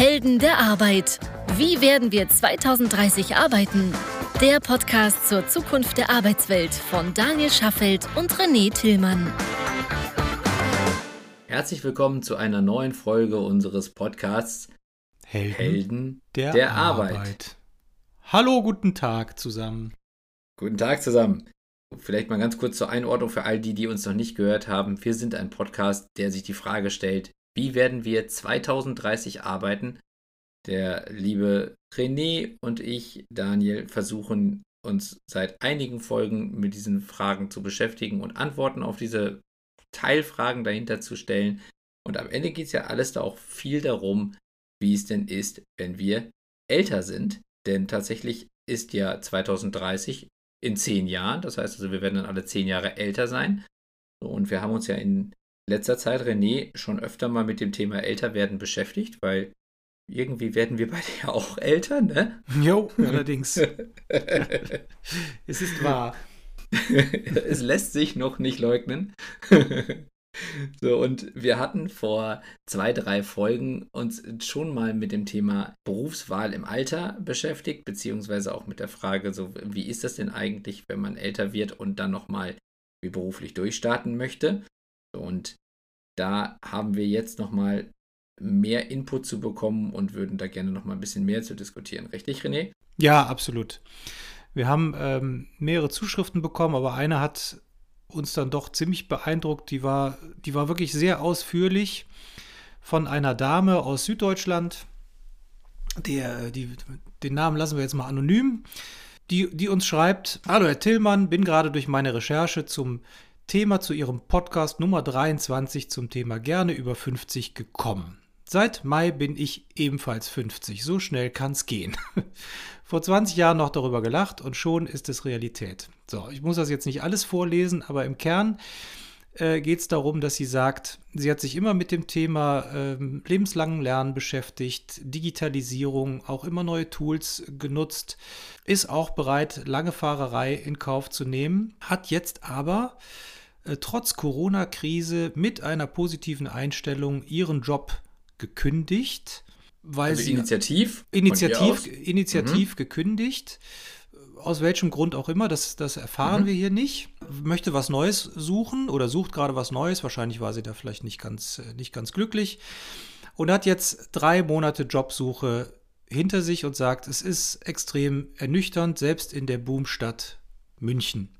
Helden der Arbeit. Wie werden wir 2030 arbeiten? Der Podcast zur Zukunft der Arbeitswelt von Daniel Schaffelt und René Tillmann. Herzlich willkommen zu einer neuen Folge unseres Podcasts Helden, Helden der, der Arbeit. Arbeit. Hallo, guten Tag zusammen. Guten Tag zusammen. Vielleicht mal ganz kurz zur Einordnung für all die, die uns noch nicht gehört haben. Wir sind ein Podcast, der sich die Frage stellt, wie werden wir 2030 arbeiten? Der liebe René und ich, Daniel, versuchen uns seit einigen Folgen mit diesen Fragen zu beschäftigen und Antworten auf diese Teilfragen dahinter zu stellen. Und am Ende geht es ja alles da auch viel darum, wie es denn ist, wenn wir älter sind. Denn tatsächlich ist ja 2030 in zehn Jahren. Das heißt also, wir werden dann alle zehn Jahre älter sein. Und wir haben uns ja in letzter Zeit, René, schon öfter mal mit dem Thema Älterwerden beschäftigt, weil irgendwie werden wir beide ja auch älter, ne? Jo, allerdings. es ist wahr. es lässt sich noch nicht leugnen. So, und wir hatten vor zwei, drei Folgen uns schon mal mit dem Thema Berufswahl im Alter beschäftigt, beziehungsweise auch mit der Frage, so, wie ist das denn eigentlich, wenn man älter wird und dann nochmal wie beruflich durchstarten möchte? Und da haben wir jetzt nochmal mehr Input zu bekommen und würden da gerne nochmal ein bisschen mehr zu diskutieren. Richtig, René? Ja, absolut. Wir haben ähm, mehrere Zuschriften bekommen, aber eine hat uns dann doch ziemlich beeindruckt. Die war, die war wirklich sehr ausführlich von einer Dame aus Süddeutschland. Der, die, den Namen lassen wir jetzt mal anonym. Die, die uns schreibt: Hallo, Herr Tillmann, bin gerade durch meine Recherche zum Thema zu Ihrem Podcast Nummer 23 zum Thema gerne über 50 gekommen. Seit Mai bin ich ebenfalls 50. So schnell kann es gehen. Vor 20 Jahren noch darüber gelacht und schon ist es Realität. So, ich muss das jetzt nicht alles vorlesen, aber im Kern äh, geht es darum, dass sie sagt, sie hat sich immer mit dem Thema ähm, lebenslangen Lernen beschäftigt, Digitalisierung, auch immer neue Tools genutzt, ist auch bereit, lange Fahrerei in Kauf zu nehmen, hat jetzt aber trotz Corona-Krise mit einer positiven Einstellung ihren Job gekündigt, weil Also sie Initiativ? Initiativ, aus? Initiativ gekündigt. Aus welchem Grund auch immer, das, das erfahren Mhm. wir hier nicht. Möchte was Neues suchen oder sucht gerade was Neues. Wahrscheinlich war sie da vielleicht nicht ganz, äh, nicht ganz glücklich. Und hat jetzt drei Monate Jobsuche hinter sich und sagt, es ist extrem ernüchternd, selbst in der Boomstadt München.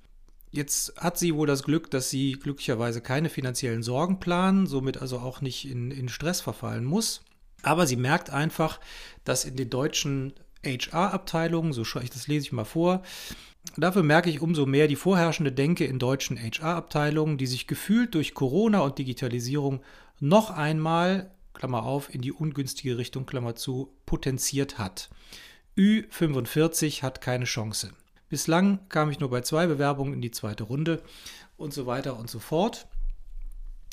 Jetzt hat sie wohl das Glück, dass sie glücklicherweise keine finanziellen Sorgen planen, somit also auch nicht in, in Stress verfallen muss. Aber sie merkt einfach, dass in den deutschen HR-Abteilungen, so schaue ich das lese ich mal vor, dafür merke ich umso mehr die vorherrschende Denke in deutschen HR-Abteilungen, die sich gefühlt durch Corona und Digitalisierung noch einmal, Klammer auf, in die ungünstige Richtung, Klammer zu, potenziert hat. Ü45 hat keine Chance. Bislang kam ich nur bei zwei Bewerbungen in die zweite Runde und so weiter und so fort.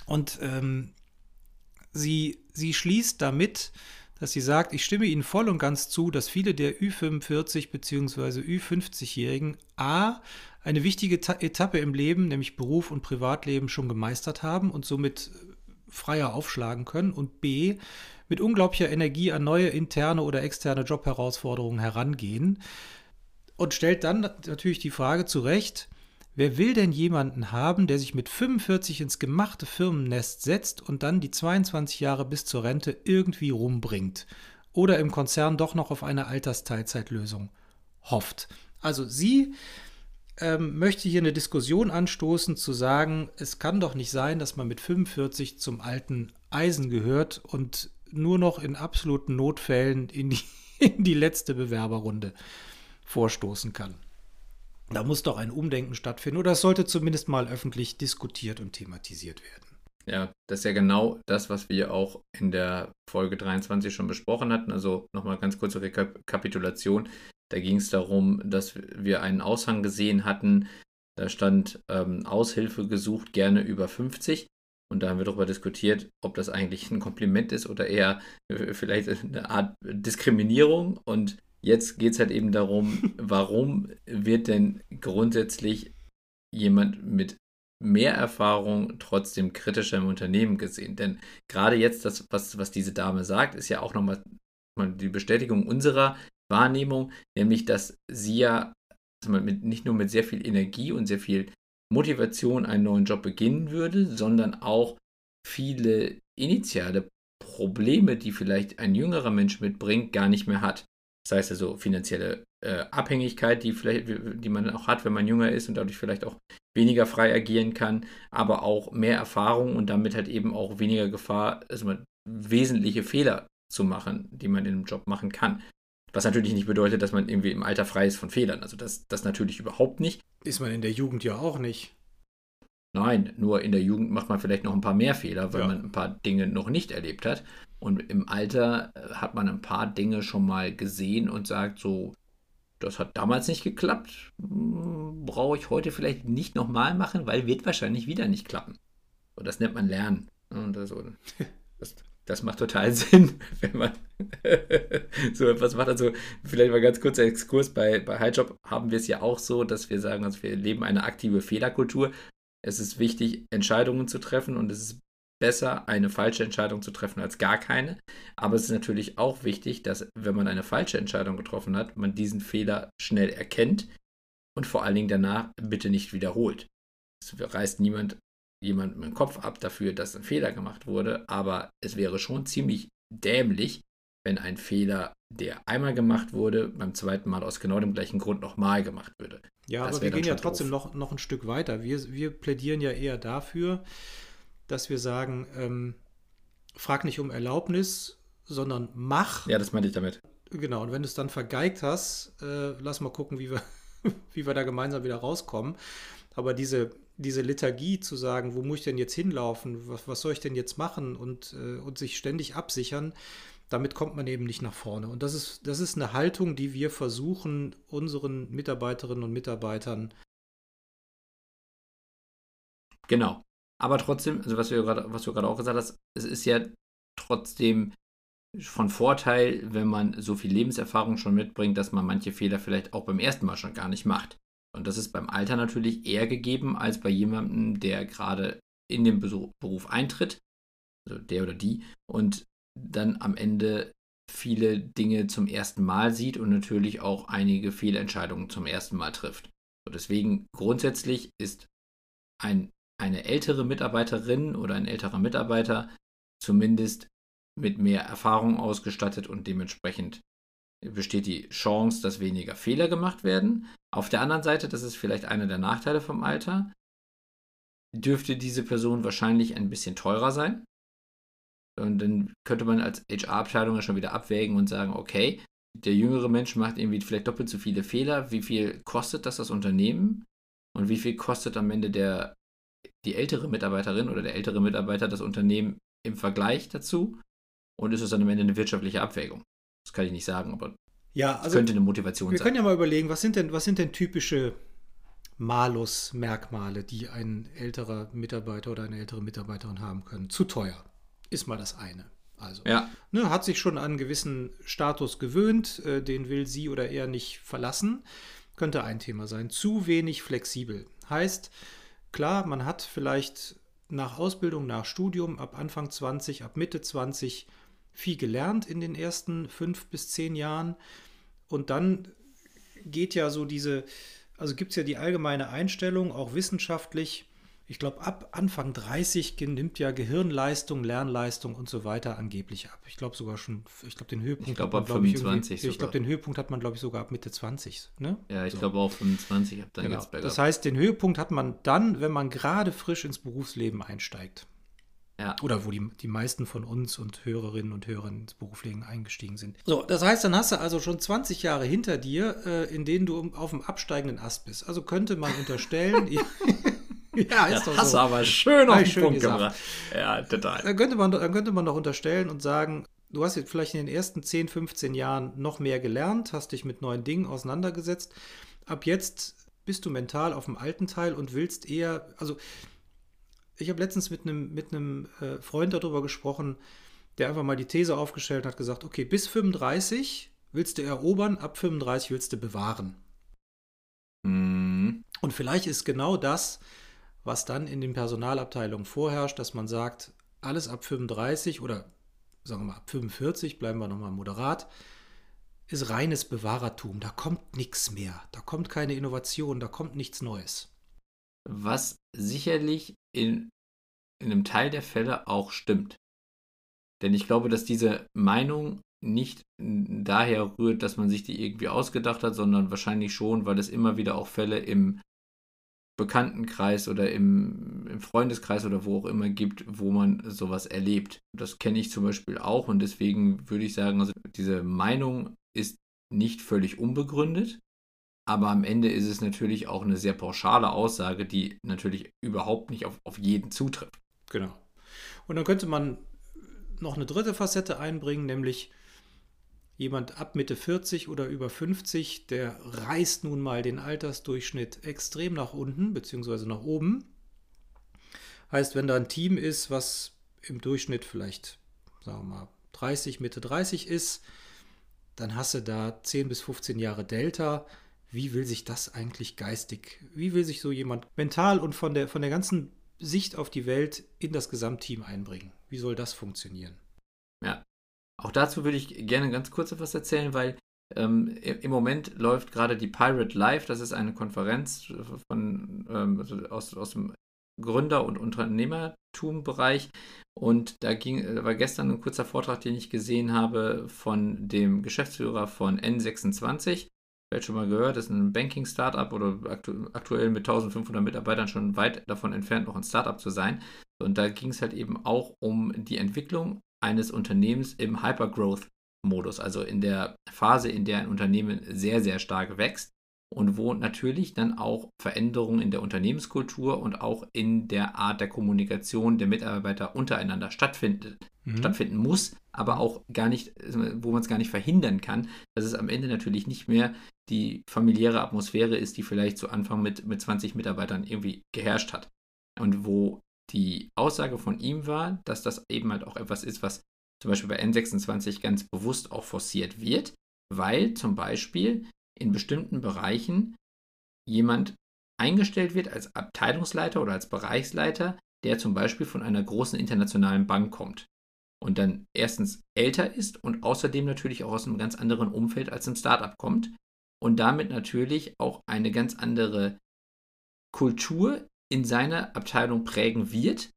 Und ähm, sie, sie schließt damit, dass sie sagt, ich stimme Ihnen voll und ganz zu, dass viele der Ü45 bzw. Ü50-Jährigen A eine wichtige Ta Etappe im Leben, nämlich Beruf und Privatleben, schon gemeistert haben und somit äh, freier aufschlagen können und B mit unglaublicher Energie an neue interne oder externe Jobherausforderungen herangehen und stellt dann natürlich die Frage zurecht, wer will denn jemanden haben, der sich mit 45 ins gemachte Firmennest setzt und dann die 22 Jahre bis zur Rente irgendwie rumbringt oder im Konzern doch noch auf eine Altersteilzeitlösung hofft. Also sie ähm, möchte hier eine Diskussion anstoßen, zu sagen, es kann doch nicht sein, dass man mit 45 zum alten Eisen gehört und nur noch in absoluten Notfällen in die, in die letzte Bewerberrunde vorstoßen kann. Da muss doch ein Umdenken stattfinden oder es sollte zumindest mal öffentlich diskutiert und thematisiert werden. Ja, das ist ja genau das, was wir auch in der Folge 23 schon besprochen hatten. Also nochmal ganz kurze Rekapitulation. Da ging es darum, dass wir einen Aushang gesehen hatten. Da stand ähm, Aushilfe gesucht, gerne über 50. Und da haben wir darüber diskutiert, ob das eigentlich ein Kompliment ist oder eher äh, vielleicht eine Art Diskriminierung. Und jetzt geht es halt eben darum, warum wird denn grundsätzlich jemand mit mehr Erfahrung trotzdem kritischer im Unternehmen gesehen. Denn gerade jetzt, das, was, was diese Dame sagt, ist ja auch nochmal die Bestätigung unserer Wahrnehmung, nämlich dass sie ja dass man mit, nicht nur mit sehr viel Energie und sehr viel Motivation einen neuen Job beginnen würde, sondern auch viele initiale Probleme, die vielleicht ein jüngerer Mensch mitbringt, gar nicht mehr hat. Das heißt also finanzielle äh, Abhängigkeit, die, vielleicht, die man auch hat, wenn man jünger ist und dadurch vielleicht auch weniger frei agieren kann, aber auch mehr Erfahrung und damit halt eben auch weniger Gefahr, also wesentliche Fehler zu machen, die man in einem Job machen kann. Was natürlich nicht bedeutet, dass man irgendwie im Alter frei ist von Fehlern. Also das, das natürlich überhaupt nicht. Ist man in der Jugend ja auch nicht. Nein, nur in der Jugend macht man vielleicht noch ein paar mehr Fehler, weil ja. man ein paar Dinge noch nicht erlebt hat. Und im Alter äh, hat man ein paar Dinge schon mal gesehen und sagt so, das hat damals nicht geklappt, hm, brauche ich heute vielleicht nicht nochmal machen, weil wird wahrscheinlich wieder nicht klappen. Und das nennt man Lernen. Und das, das, das macht total Sinn, wenn man so etwas macht. Also vielleicht mal ganz kurzer Exkurs, bei, bei Highjob haben wir es ja auch so, dass wir sagen, also wir leben eine aktive Fehlerkultur. Es ist wichtig, Entscheidungen zu treffen und es ist besser, eine falsche Entscheidung zu treffen als gar keine. Aber es ist natürlich auch wichtig, dass wenn man eine falsche Entscheidung getroffen hat, man diesen Fehler schnell erkennt und vor allen Dingen danach bitte nicht wiederholt. Es reißt niemand jemandem den Kopf ab dafür, dass ein Fehler gemacht wurde, aber es wäre schon ziemlich dämlich, wenn ein Fehler, der einmal gemacht wurde, beim zweiten Mal aus genau dem gleichen Grund nochmal gemacht würde. Ja, das aber wir gehen ja trotzdem noch, noch ein Stück weiter. Wir, wir plädieren ja eher dafür, dass wir sagen, ähm, frag nicht um Erlaubnis, sondern mach. Ja, das meinte ich damit. Genau, und wenn du es dann vergeigt hast, äh, lass mal gucken, wie wir, wie wir da gemeinsam wieder rauskommen. Aber diese, diese Liturgie zu sagen, wo muss ich denn jetzt hinlaufen, was, was soll ich denn jetzt machen und, äh, und sich ständig absichern, damit kommt man eben nicht nach vorne. Und das ist, das ist eine Haltung, die wir versuchen, unseren Mitarbeiterinnen und Mitarbeitern. Genau. Aber trotzdem, also was, wir grad, was du gerade auch gesagt hast, es ist ja trotzdem von Vorteil, wenn man so viel Lebenserfahrung schon mitbringt, dass man manche Fehler vielleicht auch beim ersten Mal schon gar nicht macht. Und das ist beim Alter natürlich eher gegeben als bei jemandem, der gerade in den Beruf eintritt, also der oder die, und dann am Ende viele Dinge zum ersten Mal sieht und natürlich auch einige Fehlentscheidungen zum ersten Mal trifft. Und deswegen grundsätzlich ist ein eine ältere Mitarbeiterin oder ein älterer Mitarbeiter zumindest mit mehr Erfahrung ausgestattet und dementsprechend besteht die Chance, dass weniger Fehler gemacht werden. Auf der anderen Seite, das ist vielleicht einer der Nachteile vom Alter, dürfte diese Person wahrscheinlich ein bisschen teurer sein. Und dann könnte man als HR-Abteilung ja schon wieder abwägen und sagen, okay, der jüngere Mensch macht irgendwie vielleicht doppelt so viele Fehler. Wie viel kostet das das Unternehmen? Und wie viel kostet am Ende der die ältere Mitarbeiterin oder der ältere Mitarbeiter das Unternehmen im Vergleich dazu und ist es dann am Ende eine wirtschaftliche Abwägung. Das kann ich nicht sagen, aber ja, also könnte eine Motivation wir sein. Wir können ja mal überlegen, was sind denn, was sind denn typische Malus-Merkmale, die ein älterer Mitarbeiter oder eine ältere Mitarbeiterin haben können? Zu teuer ist mal das eine. Also, ja. ne, hat sich schon an einen gewissen Status gewöhnt, äh, den will sie oder er nicht verlassen. Könnte ein Thema sein. Zu wenig flexibel. Heißt, Klar, man hat vielleicht nach Ausbildung, nach Studium ab Anfang 20, ab Mitte 20 viel gelernt in den ersten fünf bis zehn Jahren. Und dann geht ja so diese, also gibt es ja die allgemeine Einstellung, auch wissenschaftlich, ich glaube, ab Anfang 30 nimmt ja Gehirnleistung, Lernleistung und so weiter angeblich ab. Ich glaube sogar schon, ich glaube, den Höhepunkt. Ich glaube, ab 25. Ich, ich glaube, den Höhepunkt hat man, glaube ich, sogar ab Mitte 20. Ne? Ja, ich so. glaube auch 25. Ab dann genau. Das heißt, den Höhepunkt hat man dann, wenn man gerade frisch ins Berufsleben einsteigt. Ja. Oder wo die, die meisten von uns und Hörerinnen und Hörern ins Berufsleben eingestiegen sind. So, das heißt, dann hast du also schon 20 Jahre hinter dir, äh, in denen du auf dem absteigenden Ast bist. Also könnte man unterstellen, Ja, ist doch hast so. aber schön auf den schön Punkt gesagt. gebracht. Ja, total. Dann könnte, man, dann könnte man doch unterstellen und sagen, du hast jetzt vielleicht in den ersten 10, 15 Jahren noch mehr gelernt, hast dich mit neuen Dingen auseinandergesetzt. Ab jetzt bist du mental auf dem alten Teil und willst eher, also ich habe letztens mit einem, mit einem äh, Freund darüber gesprochen, der einfach mal die These aufgestellt hat, gesagt, okay, bis 35 willst du erobern, ab 35 willst du bewahren. Mhm. Und vielleicht ist genau das, was dann in den Personalabteilungen vorherrscht, dass man sagt, alles ab 35 oder sagen wir mal ab 45, bleiben wir nochmal moderat, ist reines Bewahrertum. Da kommt nichts mehr. Da kommt keine Innovation, da kommt nichts Neues. Was sicherlich in, in einem Teil der Fälle auch stimmt. Denn ich glaube, dass diese Meinung nicht daher rührt, dass man sich die irgendwie ausgedacht hat, sondern wahrscheinlich schon, weil es immer wieder auch Fälle im Bekanntenkreis oder im, im, Freundeskreis oder wo auch immer gibt, wo man sowas erlebt. Das kenne ich zum Beispiel auch und deswegen würde ich sagen, also diese Meinung ist nicht völlig unbegründet, aber am Ende ist es natürlich auch eine sehr pauschale Aussage, die natürlich überhaupt nicht auf, auf jeden zutrifft. Genau. Und dann könnte man noch eine dritte Facette einbringen, nämlich jemand ab Mitte 40 oder über 50, der reißt nun mal den Altersdurchschnitt extrem nach unten bzw. nach oben. Heißt, wenn da ein Team ist, was im Durchschnitt vielleicht, sagen wir mal, 30, Mitte 30 ist, dann hast du da 10 bis 15 Jahre Delta. Wie will sich das eigentlich geistig, wie will sich so jemand mental und von der, von der ganzen Sicht auf die Welt in das Gesamtteam einbringen? Wie soll das funktionieren? Ja, auch dazu würde ich gerne ganz kurz etwas erzählen, weil ähm, im Moment läuft gerade die Pirate Live, das ist eine Konferenz von, ähm, also aus, aus dem Gründer- und Unternehmertum-Bereich. Und da ging, da war gestern ein kurzer Vortrag, den ich gesehen habe von dem Geschäftsführer von N26. Vielleicht schon mal gehört, das ist ein Banking-Startup oder aktu aktuell mit 1500 Mitarbeitern schon weit davon entfernt, noch ein Startup zu sein. Und da ging es halt eben auch um die Entwicklung eines Unternehmens im Hypergrowth-Modus, also in der Phase, in der ein Unternehmen sehr, sehr stark wächst und wo natürlich dann auch Veränderungen in der Unternehmenskultur und auch in der Art der Kommunikation der Mitarbeiter untereinander stattfinden, mhm. stattfinden muss, aber auch gar nicht, wo man es gar nicht verhindern kann, dass es am Ende natürlich nicht mehr die familiäre Atmosphäre ist, die vielleicht zu Anfang mit, mit 20 Mitarbeitern irgendwie geherrscht hat. Und wo die Aussage von ihm war, dass das eben halt auch etwas ist, was zum Beispiel bei N26 ganz bewusst auch forciert wird, weil zum Beispiel in bestimmten Bereichen jemand eingestellt wird als Abteilungsleiter oder als Bereichsleiter, der zum Beispiel von einer großen internationalen Bank kommt und dann erstens älter ist und außerdem natürlich auch aus einem ganz anderen Umfeld als im Startup kommt und damit natürlich auch eine ganz andere Kultur in seiner Abteilung prägen wird,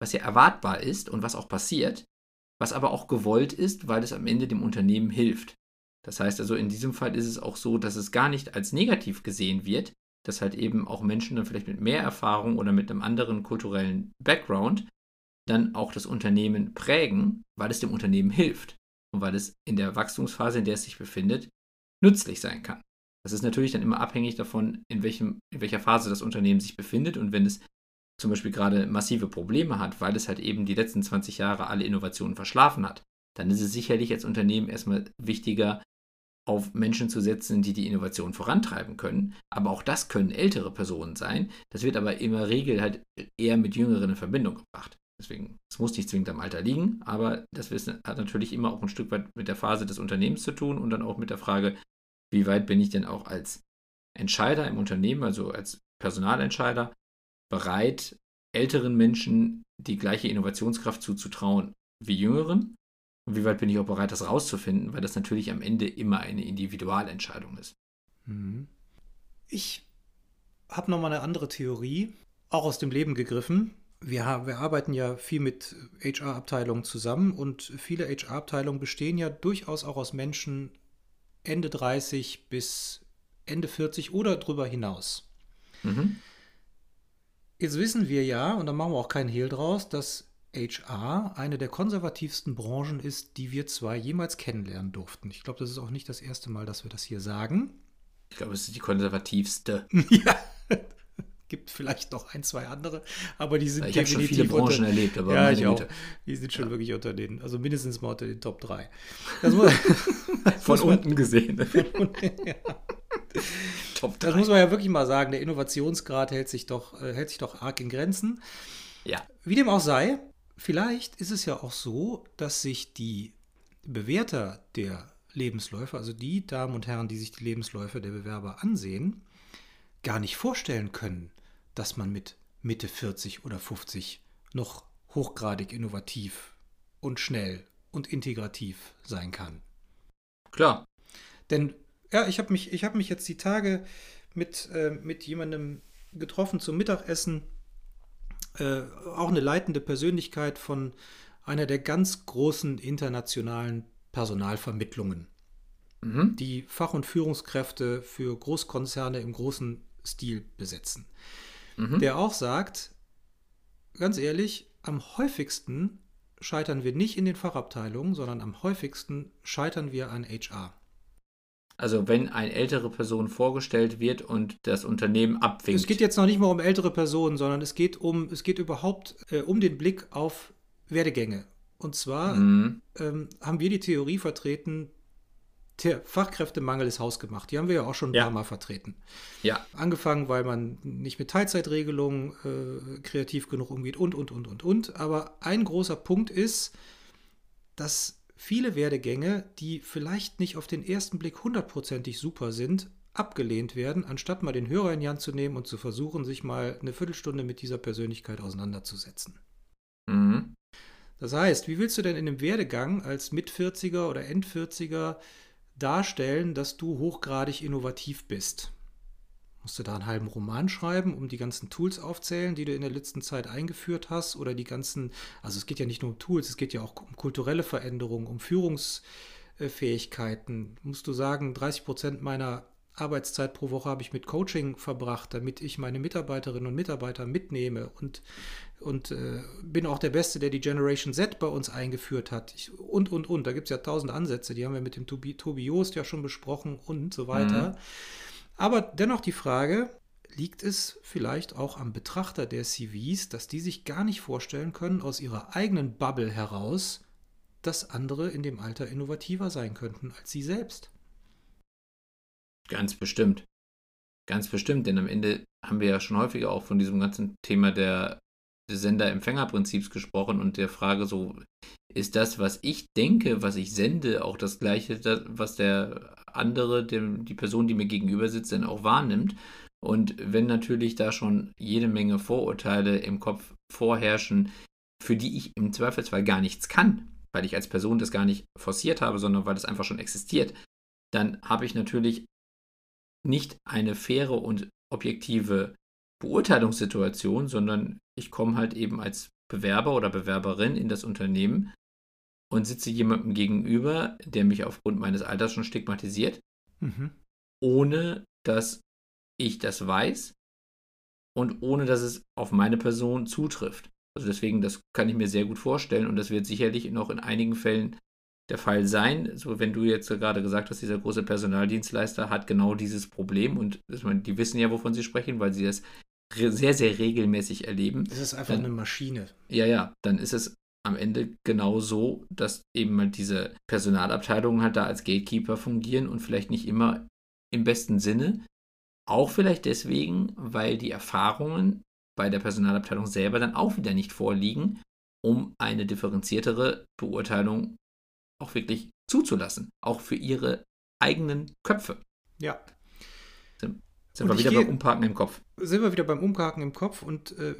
was ja erwartbar ist und was auch passiert, was aber auch gewollt ist, weil es am Ende dem Unternehmen hilft. Das heißt also, in diesem Fall ist es auch so, dass es gar nicht als negativ gesehen wird, dass halt eben auch Menschen dann vielleicht mit mehr Erfahrung oder mit einem anderen kulturellen Background dann auch das Unternehmen prägen, weil es dem Unternehmen hilft und weil es in der Wachstumsphase, in der es sich befindet, nützlich sein kann. Das ist natürlich dann immer abhängig davon, in, welchem, in welcher Phase das Unternehmen sich befindet und wenn es zum Beispiel gerade massive Probleme hat, weil es halt eben die letzten 20 Jahre alle Innovationen verschlafen hat, dann ist es sicherlich als Unternehmen erstmal wichtiger, auf Menschen zu setzen, die die Innovation vorantreiben können. Aber auch das können ältere Personen sein. Das wird aber in der Regel halt eher mit Jüngeren in Verbindung gebracht. Deswegen, es muss nicht zwingend am Alter liegen, aber das hat natürlich immer auch ein Stück weit mit der Phase des Unternehmens zu tun und dann auch mit der Frage, wie weit bin ich denn auch als Entscheider im Unternehmen, also als Personalentscheider, bereit, älteren Menschen die gleiche Innovationskraft zuzutrauen wie jüngeren? Und wie weit bin ich auch bereit, das rauszufinden, weil das natürlich am Ende immer eine Individualentscheidung ist. Mhm. Ich habe nochmal eine andere Theorie, auch aus dem Leben gegriffen. Wir, wir arbeiten ja viel mit HR-Abteilungen zusammen und viele HR-Abteilungen bestehen ja durchaus auch aus Menschen Ende 30 bis Ende 40 oder drüber hinaus. Mhm. Jetzt wissen wir ja, und da machen wir auch keinen Hehl draus, dass HR eine der konservativsten Branchen ist, die wir zwei jemals kennenlernen durften. Ich glaube, das ist auch nicht das erste Mal, dass wir das hier sagen. Ich glaube, es ist die konservativste. ja, gibt vielleicht noch ein, zwei andere, aber die sind ich definitiv schon viele Branchen unter, erlebt, aber ja, ich auch. Die sind schon ja. wirklich unter den, also mindestens mal unter den Top 3. Das muss, Von unten gesehen. Von unten, ja. Top 3. Das muss man ja wirklich mal sagen, der Innovationsgrad hält sich doch, äh, hält sich doch arg in Grenzen. Ja. Wie dem auch sei, vielleicht ist es ja auch so, dass sich die Bewerter der Lebensläufe, also die Damen und Herren, die sich die Lebensläufe der Bewerber ansehen, gar nicht vorstellen können, dass man mit Mitte 40 oder 50 noch hochgradig innovativ und schnell und integrativ sein kann. Klar. Denn ja, ich habe mich, hab mich jetzt die Tage mit, äh, mit jemandem getroffen zum Mittagessen. Äh, auch eine leitende Persönlichkeit von einer der ganz großen internationalen Personalvermittlungen, mhm. die Fach- und Führungskräfte für Großkonzerne im großen Stil besetzen. Mhm. Der auch sagt, ganz ehrlich, am häufigsten scheitern wir nicht in den Fachabteilungen, sondern am häufigsten scheitern wir an HR. Also wenn eine ältere Person vorgestellt wird und das Unternehmen abwinkt. Es geht jetzt noch nicht mal um ältere Personen, sondern es geht um, es geht überhaupt äh, um den Blick auf Werdegänge. Und zwar mhm. ähm, haben wir die Theorie vertreten, der Fachkräftemangel ist hausgemacht. Die haben wir ja auch schon ein ja. paar Mal vertreten. Ja. Angefangen, weil man nicht mit Teilzeitregelungen äh, kreativ genug umgeht und, und, und, und, und. Aber ein großer Punkt ist, dass viele Werdegänge, die vielleicht nicht auf den ersten Blick hundertprozentig super sind, abgelehnt werden, anstatt mal den Hörer in die Hand zu nehmen und zu versuchen, sich mal eine Viertelstunde mit dieser Persönlichkeit auseinanderzusetzen. Mhm. Das heißt, wie willst du denn in einem Werdegang als Mit-40er oder End-40er darstellen, dass du hochgradig innovativ bist? Musst du da einen halben Roman schreiben, um die ganzen Tools aufzählen, die du in der letzten Zeit eingeführt hast? Oder die ganzen, also es geht ja nicht nur um Tools, es geht ja auch um kulturelle Veränderungen, um Führungsfähigkeiten. Musst du sagen, 30 Prozent meiner Arbeitszeit pro Woche habe ich mit Coaching verbracht, damit ich meine Mitarbeiterinnen und Mitarbeiter mitnehme und, und äh, bin auch der Beste, der die Generation Z bei uns eingeführt hat. Ich, und, und, und. Da gibt es ja tausend Ansätze, die haben wir mit dem Tobi, Tobi Joost ja schon besprochen und so weiter. Mhm. Aber dennoch die Frage, liegt es vielleicht auch am Betrachter der CVs, dass die sich gar nicht vorstellen können, aus ihrer eigenen Bubble heraus, dass andere in dem Alter innovativer sein könnten als sie selbst? Ganz bestimmt. Ganz bestimmt, denn am Ende haben wir ja schon häufiger auch von diesem ganzen Thema der Sender-Empfänger-Prinzips gesprochen und der Frage so, ist das, was ich denke, was ich sende, auch das gleiche, was der andere, die Person, die mir gegenüber sitzt, dann auch wahrnimmt? Und wenn natürlich da schon jede Menge Vorurteile im Kopf vorherrschen, für die ich im Zweifelsfall gar nichts kann, weil ich als Person das gar nicht forciert habe, sondern weil das einfach schon existiert, dann habe ich natürlich nicht eine faire und objektive Beurteilungssituation, sondern ich komme halt eben als Bewerber oder Bewerberin in das Unternehmen und sitze jemandem gegenüber, der mich aufgrund meines Alters schon stigmatisiert, mhm. ohne dass ich das weiß und ohne dass es auf meine Person zutrifft. Also deswegen, das kann ich mir sehr gut vorstellen und das wird sicherlich noch in einigen Fällen der Fall sein. So, wenn du jetzt gerade gesagt hast, dieser große Personaldienstleister hat genau dieses Problem und die wissen ja, wovon sie sprechen, weil sie das sehr, sehr regelmäßig erleben. Es ist einfach dann, eine Maschine. Ja, ja, dann ist es am Ende genau so, dass eben halt diese Personalabteilungen halt da als Gatekeeper fungieren und vielleicht nicht immer im besten Sinne. Auch vielleicht deswegen, weil die Erfahrungen bei der Personalabteilung selber dann auch wieder nicht vorliegen, um eine differenziertere Beurteilung auch wirklich zuzulassen, auch für ihre eigenen Köpfe. Ja. Sind, wir wieder gehe, beim Umparken im Kopf. Sind wir wieder beim Umparken im Kopf und äh,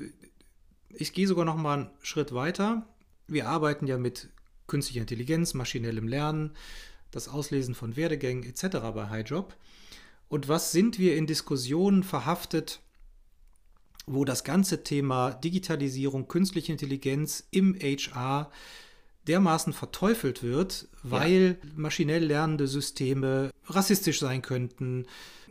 ich gehe sogar noch mal einen Schritt weiter. Wir arbeiten ja mit künstlicher Intelligenz, maschinellem Lernen, das Auslesen von Werdegängen etc. bei HighJob. Und was sind wir in Diskussionen verhaftet, wo das ganze Thema Digitalisierung, künstliche Intelligenz im HR dermaßen verteufelt wird, weil ja. maschinell lernende Systeme rassistisch sein könnten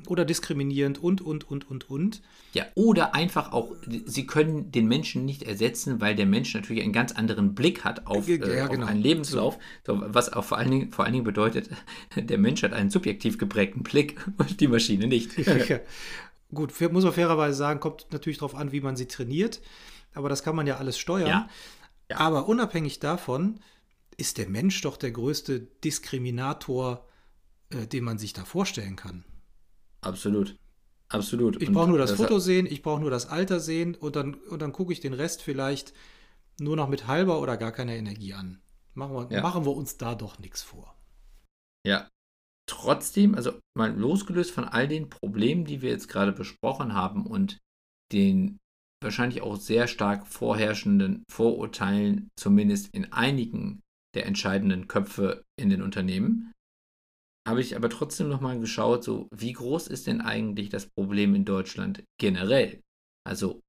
oder diskriminierend und, und, und, und, und. Ja, oder einfach auch, sie können den Menschen nicht ersetzen, weil der Mensch natürlich einen ganz anderen Blick hat auf, ja, äh, auf genau. einen Lebenslauf, so, was auch vor allen, Dingen, vor allen Dingen bedeutet, der Mensch hat einen subjektiv geprägten Blick und die Maschine nicht. Ja. Gut, muss man fairerweise sagen, kommt natürlich darauf an, wie man sie trainiert, aber das kann man ja alles steuern. Ja. Ja. Aber unabhängig davon ist der Mensch doch der größte Diskriminator, äh, den man sich da vorstellen kann. Absolut. Absolut. Ich brauche nur das, das Foto sehen, ich brauche nur das Alter sehen und dann, und dann gucke ich den Rest vielleicht nur noch mit halber oder gar keiner Energie an. Machen wir, ja. machen wir uns da doch nichts vor. Ja. Trotzdem, also mal losgelöst von all den Problemen, die wir jetzt gerade besprochen haben und den wahrscheinlich auch sehr stark vorherrschenden Vorurteilen, zumindest in einigen der entscheidenden Köpfe in den Unternehmen. Habe ich aber trotzdem nochmal geschaut, so wie groß ist denn eigentlich das Problem in Deutschland generell? Also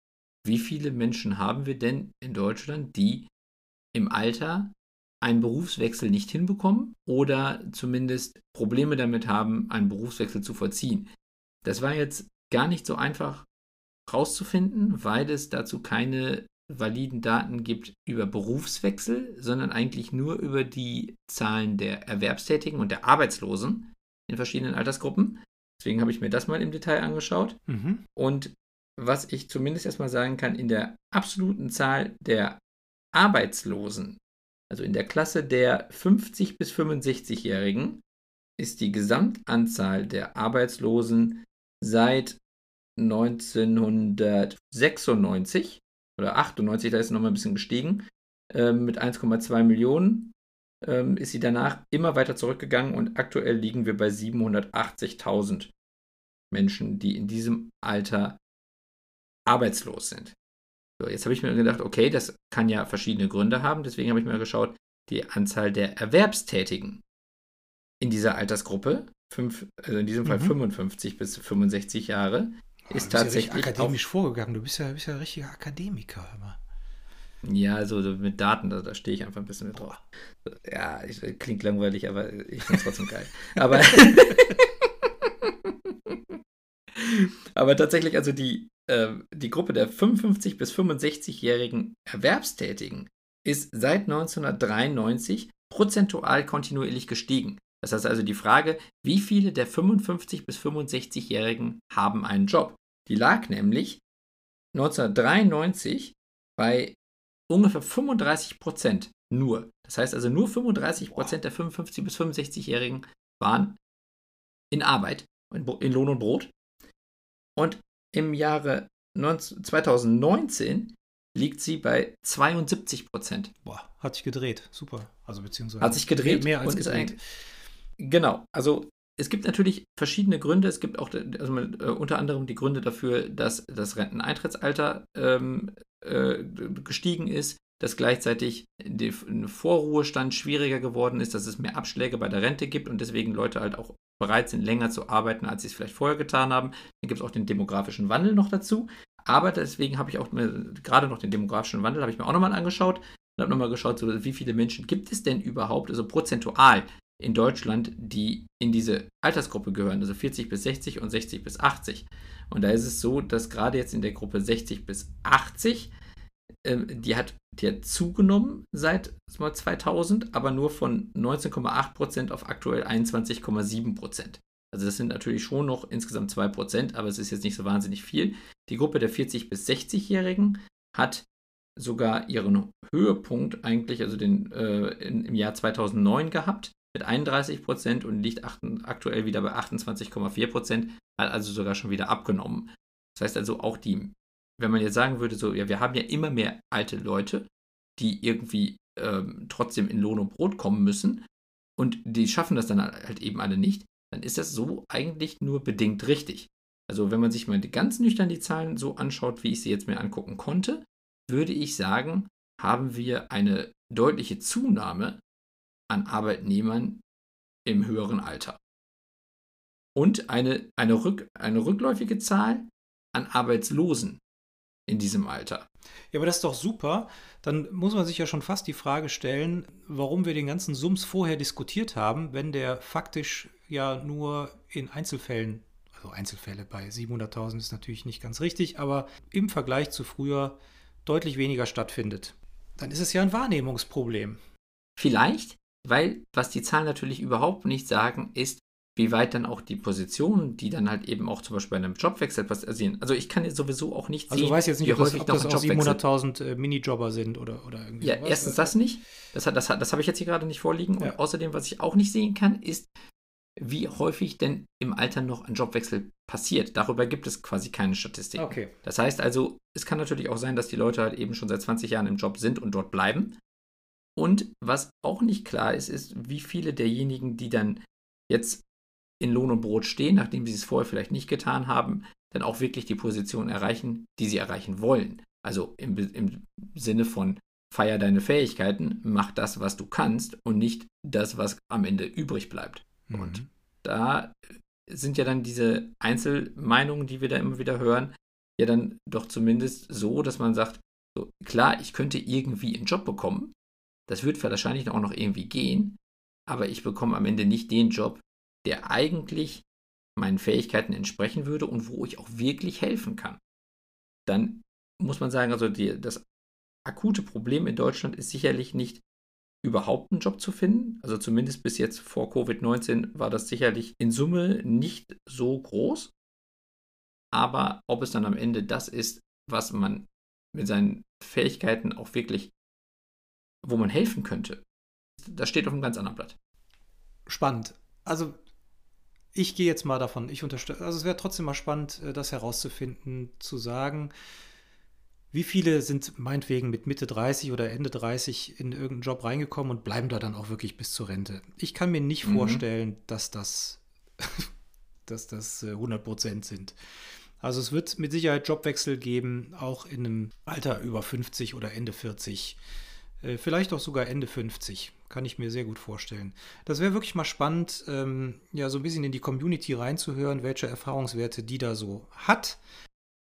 wie viele Menschen haben wir denn in Deutschland, die im Alter einen Berufswechsel nicht hinbekommen oder zumindest Probleme damit haben, einen Berufswechsel zu vollziehen? Das war jetzt gar nicht so einfach rauszufinden, weil es dazu keine validen Daten gibt über Berufswechsel, sondern eigentlich nur über die Zahlen der Erwerbstätigen und der Arbeitslosen in verschiedenen Altersgruppen. Deswegen habe ich mir das mal im Detail angeschaut. Mhm. Und was ich zumindest erstmal sagen kann, in der absoluten Zahl der Arbeitslosen, also in der Klasse der 50 bis 65-Jährigen, ist die Gesamtanzahl der Arbeitslosen seit 1996 oder 98, da ist sie nochmal ein bisschen gestiegen, äh, mit 1,2 Millionen ähm, ist sie danach immer weiter zurückgegangen und aktuell liegen wir bei 780.000 Menschen, die in diesem Alter arbeitslos sind. So, jetzt habe ich mir gedacht, okay, das kann ja verschiedene Gründe haben, deswegen habe ich mir geschaut, die Anzahl der Erwerbstätigen in dieser Altersgruppe, fünf, also in diesem Fall mhm. 55 bis 65 Jahre, ist tatsächlich. Ja akademisch vorgegangen, du bist ja, bist ja ein richtiger Akademiker. Aber. Ja, also mit Daten, da, da stehe ich einfach ein bisschen mit drauf. Ja, ich, klingt langweilig, aber ich finde es trotzdem geil. Aber, aber tatsächlich, also die, äh, die Gruppe der 55 bis 65-jährigen Erwerbstätigen ist seit 1993 prozentual kontinuierlich gestiegen. Das heißt also die Frage, wie viele der 55 bis 65-Jährigen haben einen Job? Die lag nämlich 1993 bei ungefähr 35 Prozent nur. Das heißt also nur 35 Prozent der 55 bis 65-Jährigen waren in Arbeit, in Lohn und Brot. Und im Jahre 2019 liegt sie bei 72 Prozent. Boah, hat sich gedreht. Super. Also beziehungsweise hat sich gedreht mehr als gedreht. Genau. Also es gibt natürlich verschiedene Gründe. Es gibt auch also, äh, unter anderem die Gründe dafür, dass das Renteneintrittsalter ähm, äh, gestiegen ist, dass gleichzeitig der Vorruhestand schwieriger geworden ist, dass es mehr Abschläge bei der Rente gibt und deswegen Leute halt auch bereit sind, länger zu arbeiten, als sie es vielleicht vorher getan haben. Dann gibt es auch den demografischen Wandel noch dazu. Aber deswegen habe ich auch gerade noch den demografischen Wandel, habe ich mir auch nochmal angeschaut und habe nochmal geschaut, so, wie viele Menschen gibt es denn überhaupt, also prozentual in Deutschland, die in diese Altersgruppe gehören, also 40 bis 60 und 60 bis 80. Und da ist es so, dass gerade jetzt in der Gruppe 60 bis 80, äh, die, hat, die hat zugenommen seit 2000, aber nur von 19,8% auf aktuell 21,7%. Also das sind natürlich schon noch insgesamt 2%, aber es ist jetzt nicht so wahnsinnig viel. Die Gruppe der 40 bis 60-Jährigen hat sogar ihren Höhepunkt eigentlich, also den äh, im Jahr 2009 gehabt mit 31 Prozent und liegt aktuell wieder bei 28,4 Prozent, hat also sogar schon wieder abgenommen. Das heißt also auch die, wenn man jetzt sagen würde, so, ja, wir haben ja immer mehr alte Leute, die irgendwie ähm, trotzdem in Lohn und Brot kommen müssen und die schaffen das dann halt eben alle nicht, dann ist das so eigentlich nur bedingt richtig. Also wenn man sich mal ganz nüchtern die Zahlen so anschaut, wie ich sie jetzt mir angucken konnte, würde ich sagen, haben wir eine deutliche Zunahme an Arbeitnehmern im höheren Alter. Und eine, eine, rück, eine rückläufige Zahl an Arbeitslosen in diesem Alter. Ja, aber das ist doch super. Dann muss man sich ja schon fast die Frage stellen, warum wir den ganzen Sums vorher diskutiert haben, wenn der faktisch ja nur in Einzelfällen, also Einzelfälle bei 700.000 ist natürlich nicht ganz richtig, aber im Vergleich zu früher deutlich weniger stattfindet. Dann ist es ja ein Wahrnehmungsproblem. Vielleicht, weil was die Zahlen natürlich überhaupt nicht sagen, ist, wie weit dann auch die Positionen, die dann halt eben auch zum Beispiel bei einem Jobwechsel passieren. Also ich kann jetzt sowieso auch nicht sehen, also du weißt jetzt nicht, wie ob das, ob das auch 700.000 äh, Minijobber sind oder, oder irgendwie Ja, sowas. erstens das nicht. Das, das, das habe ich jetzt hier gerade nicht vorliegen. Ja. Und außerdem, was ich auch nicht sehen kann, ist, wie häufig denn im Alter noch ein Jobwechsel passiert. Darüber gibt es quasi keine Statistik. Okay. Das heißt also, es kann natürlich auch sein, dass die Leute halt eben schon seit 20 Jahren im Job sind und dort bleiben und was auch nicht klar ist, ist, wie viele derjenigen, die dann jetzt in Lohn und Brot stehen, nachdem sie es vorher vielleicht nicht getan haben, dann auch wirklich die Position erreichen, die sie erreichen wollen. Also im, im Sinne von feier deine Fähigkeiten, mach das, was du kannst und nicht das, was am Ende übrig bleibt. Mhm. Und da sind ja dann diese Einzelmeinungen, die wir da immer wieder hören, ja dann doch zumindest so, dass man sagt, so, klar, ich könnte irgendwie einen Job bekommen, das wird wahrscheinlich auch noch irgendwie gehen, aber ich bekomme am Ende nicht den Job, der eigentlich meinen Fähigkeiten entsprechen würde und wo ich auch wirklich helfen kann. Dann muss man sagen, also die, das akute Problem in Deutschland ist sicherlich nicht überhaupt einen Job zu finden. Also zumindest bis jetzt vor Covid-19 war das sicherlich in Summe nicht so groß. Aber ob es dann am Ende das ist, was man mit seinen Fähigkeiten auch wirklich, wo man helfen könnte, das steht auf einem ganz anderen Blatt. Spannend. Also ich gehe jetzt mal davon, ich unterstütze, also es wäre trotzdem mal spannend, äh, das herauszufinden, zu sagen, wie viele sind meinetwegen mit Mitte 30 oder Ende 30 in irgendeinen Job reingekommen und bleiben da dann auch wirklich bis zur Rente? Ich kann mir nicht mhm. vorstellen, dass das, dass das 100 äh, Prozent sind. Also es wird mit Sicherheit Jobwechsel geben, auch in einem Alter über 50 oder Ende 40. Äh, vielleicht auch sogar Ende 50. Kann ich mir sehr gut vorstellen. Das wäre wirklich mal spannend, ähm, ja, so ein bisschen in die Community reinzuhören, welche Erfahrungswerte die da so hat.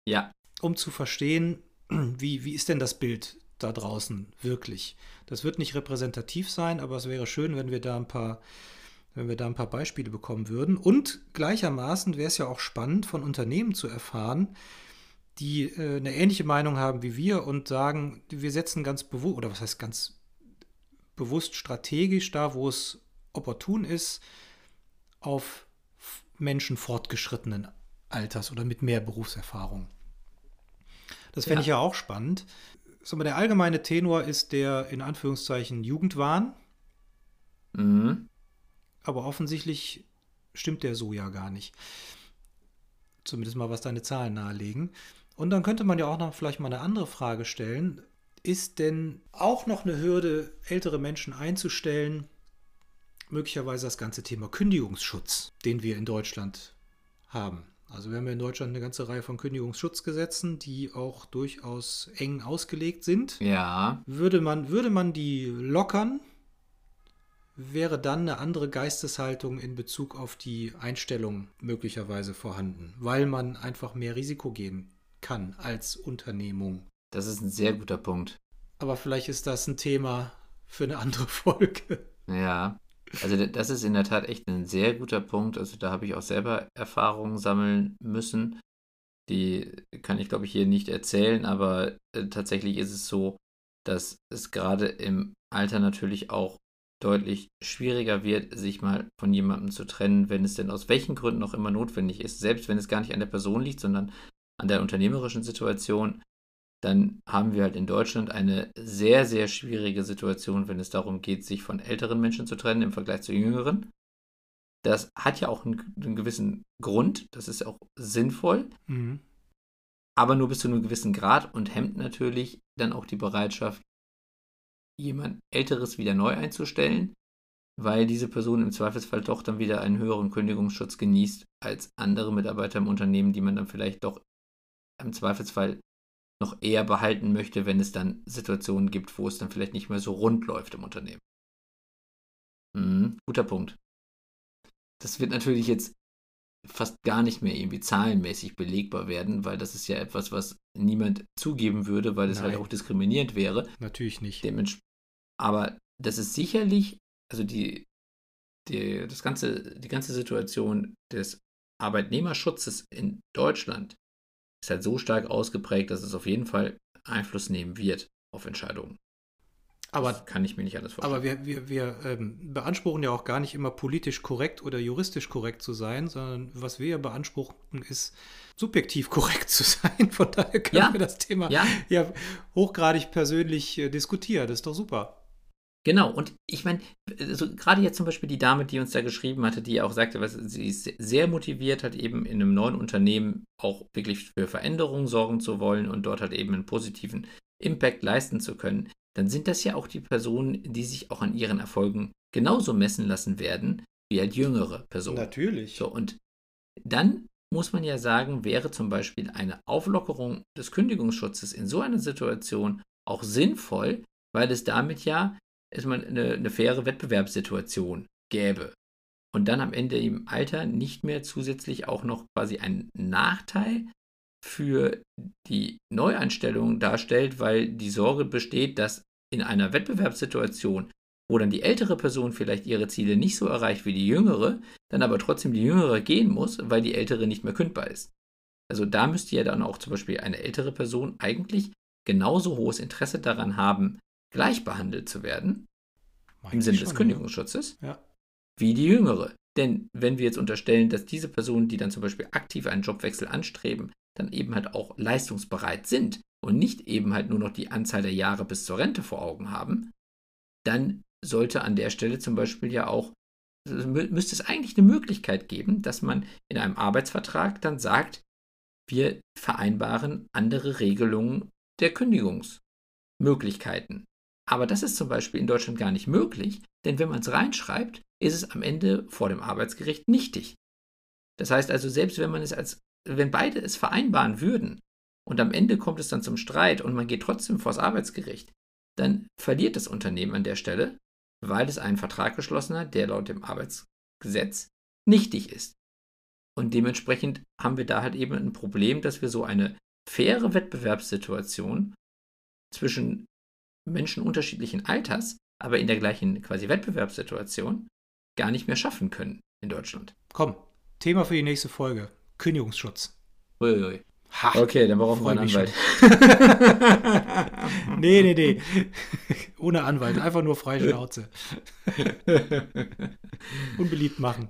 Ja. Um zu verstehen, wie, wie ist denn das Bild da draußen wirklich? Das wird nicht repräsentativ sein, aber es wäre schön, wenn wir da ein paar, wenn wir da ein paar Beispiele bekommen würden. Und gleichermaßen wäre es ja auch spannend, von Unternehmen zu erfahren, die äh, eine ähnliche Meinung haben wie wir und sagen, wir setzen ganz bewusst, oder was heißt ganz bewusst strategisch da, wo es opportun ist, auf Menschen fortgeschrittenen Alters oder mit mehr Berufserfahrung. Das fände ja. ich ja auch spannend. Mal, der allgemeine Tenor ist der in Anführungszeichen Jugendwahn. Mhm. Aber offensichtlich stimmt der so ja gar nicht. Zumindest mal, was deine Zahlen nahelegen. Und dann könnte man ja auch noch vielleicht mal eine andere Frage stellen. Ist denn auch noch eine Hürde, ältere Menschen einzustellen, möglicherweise das ganze Thema Kündigungsschutz, den wir in Deutschland haben? Also wir haben ja in Deutschland eine ganze Reihe von Kündigungsschutzgesetzen, die auch durchaus eng ausgelegt sind. Ja. Würde man, würde man die lockern, wäre dann eine andere Geisteshaltung in Bezug auf die Einstellung möglicherweise vorhanden, weil man einfach mehr Risiko gehen kann als Unternehmung. Das ist ein sehr guter Punkt. Aber vielleicht ist das ein Thema für eine andere Folge. Ja, also das ist in der Tat echt ein sehr guter Punkt. Also da habe ich auch selber Erfahrungen sammeln müssen. Die kann ich, glaube ich, hier nicht erzählen, aber äh, tatsächlich ist es so, dass es gerade im Alter natürlich auch deutlich schwieriger wird, sich mal von jemandem zu trennen, wenn es denn aus welchen Gründen auch immer notwendig ist. Selbst wenn es gar nicht an der Person liegt, sondern an der unternehmerischen Situation, dann haben wir halt in Deutschland eine sehr, sehr schwierige Situation, wenn es darum geht, sich von älteren Menschen zu trennen im Vergleich zu jüngeren. Das hat ja auch einen, einen gewissen Grund, das ist auch sinnvoll, mhm. aber nur bis zu einem gewissen Grad und hemmt natürlich dann auch die Bereitschaft, jemand Älteres wieder neu einzustellen, weil diese Person im Zweifelsfall doch dann wieder einen höheren Kündigungsschutz genießt als andere Mitarbeiter im Unternehmen, die man dann vielleicht doch im Zweifelsfall noch eher behalten möchte, wenn es dann Situationen gibt, wo es dann vielleicht nicht mehr so rund läuft im Unternehmen. Mhm, guter Punkt. Das wird natürlich jetzt fast gar nicht mehr irgendwie zahlenmäßig belegbar werden, weil das ist ja etwas, was niemand zugeben würde, weil es halt auch diskriminierend wäre. Natürlich nicht. aber das ist sicherlich, also die, die, das ganze, die ganze Situation des Arbeitnehmerschutzes in Deutschland ist halt so stark ausgeprägt, dass es auf jeden Fall Einfluss nehmen wird auf Entscheidungen. Aber das kann ich mir nicht alles vorstellen. Aber wir, wir, wir ähm, beanspruchen ja auch gar nicht immer politisch korrekt oder juristisch korrekt zu sein, sondern was wir ja beanspruchen, ist subjektiv korrekt zu sein. Von daher können ja. wir das Thema ja. ja hochgradig persönlich äh, diskutieren. Das ist doch super. Genau, und ich meine, also gerade jetzt zum Beispiel die Dame, die uns da geschrieben hatte, die auch sagte, was, sie ist sehr motiviert, hat eben in einem neuen Unternehmen auch wirklich für Veränderungen sorgen zu wollen und dort halt eben einen positiven Impact leisten zu können, dann sind das ja auch die Personen, die sich auch an ihren Erfolgen genauso messen lassen werden, wie halt jüngere Personen. Natürlich. So, und dann muss man ja sagen, wäre zum Beispiel eine Auflockerung des Kündigungsschutzes in so einer Situation auch sinnvoll, weil es damit ja erstmal eine, eine faire Wettbewerbssituation gäbe. Und dann am Ende im Alter nicht mehr zusätzlich auch noch quasi einen Nachteil für die Neueinstellung darstellt, weil die Sorge besteht, dass in einer Wettbewerbssituation, wo dann die ältere Person vielleicht ihre Ziele nicht so erreicht wie die jüngere, dann aber trotzdem die jüngere gehen muss, weil die ältere nicht mehr kündbar ist. Also da müsste ja dann auch zum Beispiel eine ältere Person eigentlich genauso hohes Interesse daran haben, gleich behandelt zu werden, Meine im Sinne des Kündigungsschutzes, ja. wie die jüngere. Denn wenn wir jetzt unterstellen, dass diese Personen, die dann zum Beispiel aktiv einen Jobwechsel anstreben, dann eben halt auch leistungsbereit sind und nicht eben halt nur noch die Anzahl der Jahre bis zur Rente vor Augen haben, dann sollte an der Stelle zum Beispiel ja auch, müsste es eigentlich eine Möglichkeit geben, dass man in einem Arbeitsvertrag dann sagt, wir vereinbaren andere Regelungen der Kündigungsmöglichkeiten. Aber das ist zum Beispiel in Deutschland gar nicht möglich, denn wenn man es reinschreibt, ist es am Ende vor dem Arbeitsgericht nichtig. Das heißt also, selbst wenn man es als, wenn beide es vereinbaren würden und am Ende kommt es dann zum Streit und man geht trotzdem vor das Arbeitsgericht, dann verliert das Unternehmen an der Stelle, weil es einen Vertrag geschlossen hat, der laut dem Arbeitsgesetz nichtig ist. Und dementsprechend haben wir da halt eben ein Problem, dass wir so eine faire Wettbewerbssituation zwischen Menschen unterschiedlichen Alters, aber in der gleichen quasi Wettbewerbssituation gar nicht mehr schaffen können in Deutschland. Komm, Thema für die nächste Folge: Kündigungsschutz. Uiui. Ha, okay, dann brauchen wir einen Anwalt. nee, nee, nee. Ohne Anwalt, einfach nur freie Schnauze. Unbeliebt machen.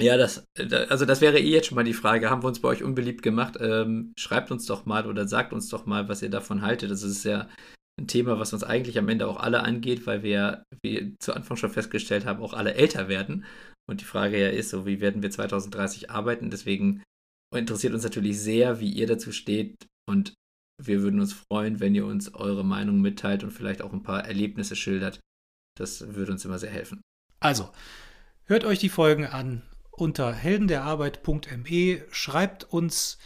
Ja, das, also das wäre eh jetzt schon mal die Frage. Haben wir uns bei euch unbeliebt gemacht? Ähm, schreibt uns doch mal oder sagt uns doch mal, was ihr davon haltet. Das ist ja ein Thema, was uns eigentlich am Ende auch alle angeht, weil wir, wie zu Anfang schon festgestellt haben, auch alle älter werden. Und die Frage ja ist so, wie werden wir 2030 arbeiten? Deswegen interessiert uns natürlich sehr, wie ihr dazu steht. Und wir würden uns freuen, wenn ihr uns eure Meinung mitteilt und vielleicht auch ein paar Erlebnisse schildert. Das würde uns immer sehr helfen. Also, hört euch die Folgen an unter heldenderarbeit.me. Schreibt uns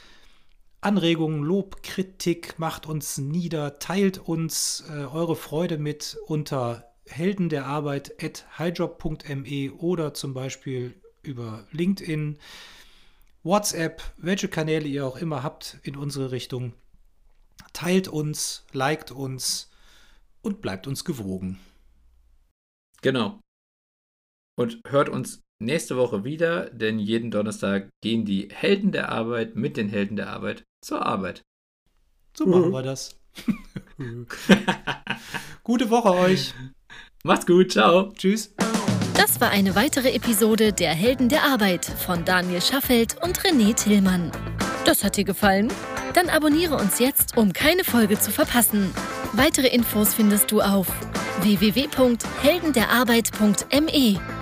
Anregungen, Lob, Kritik, macht uns nieder, teilt uns äh, eure Freude mit unter heldenderarbeit.highjob.me oder zum Beispiel über LinkedIn, WhatsApp, welche Kanäle ihr auch immer habt in unsere Richtung. Teilt uns, liked uns und bleibt uns gewogen. Genau. Und hört uns nächste Woche wieder, denn jeden Donnerstag gehen die Helden der Arbeit mit den Helden der Arbeit zur Arbeit. So machen mhm. wir das. Gute Woche euch. Macht's gut, ciao. Tschüss. Das war eine weitere Episode der Helden der Arbeit von Daniel Schaffelt und René Tillmann. Das hat dir gefallen? Dann abonniere uns jetzt, um keine Folge zu verpassen. Weitere Infos findest du auf www.heldenderarbeit.me.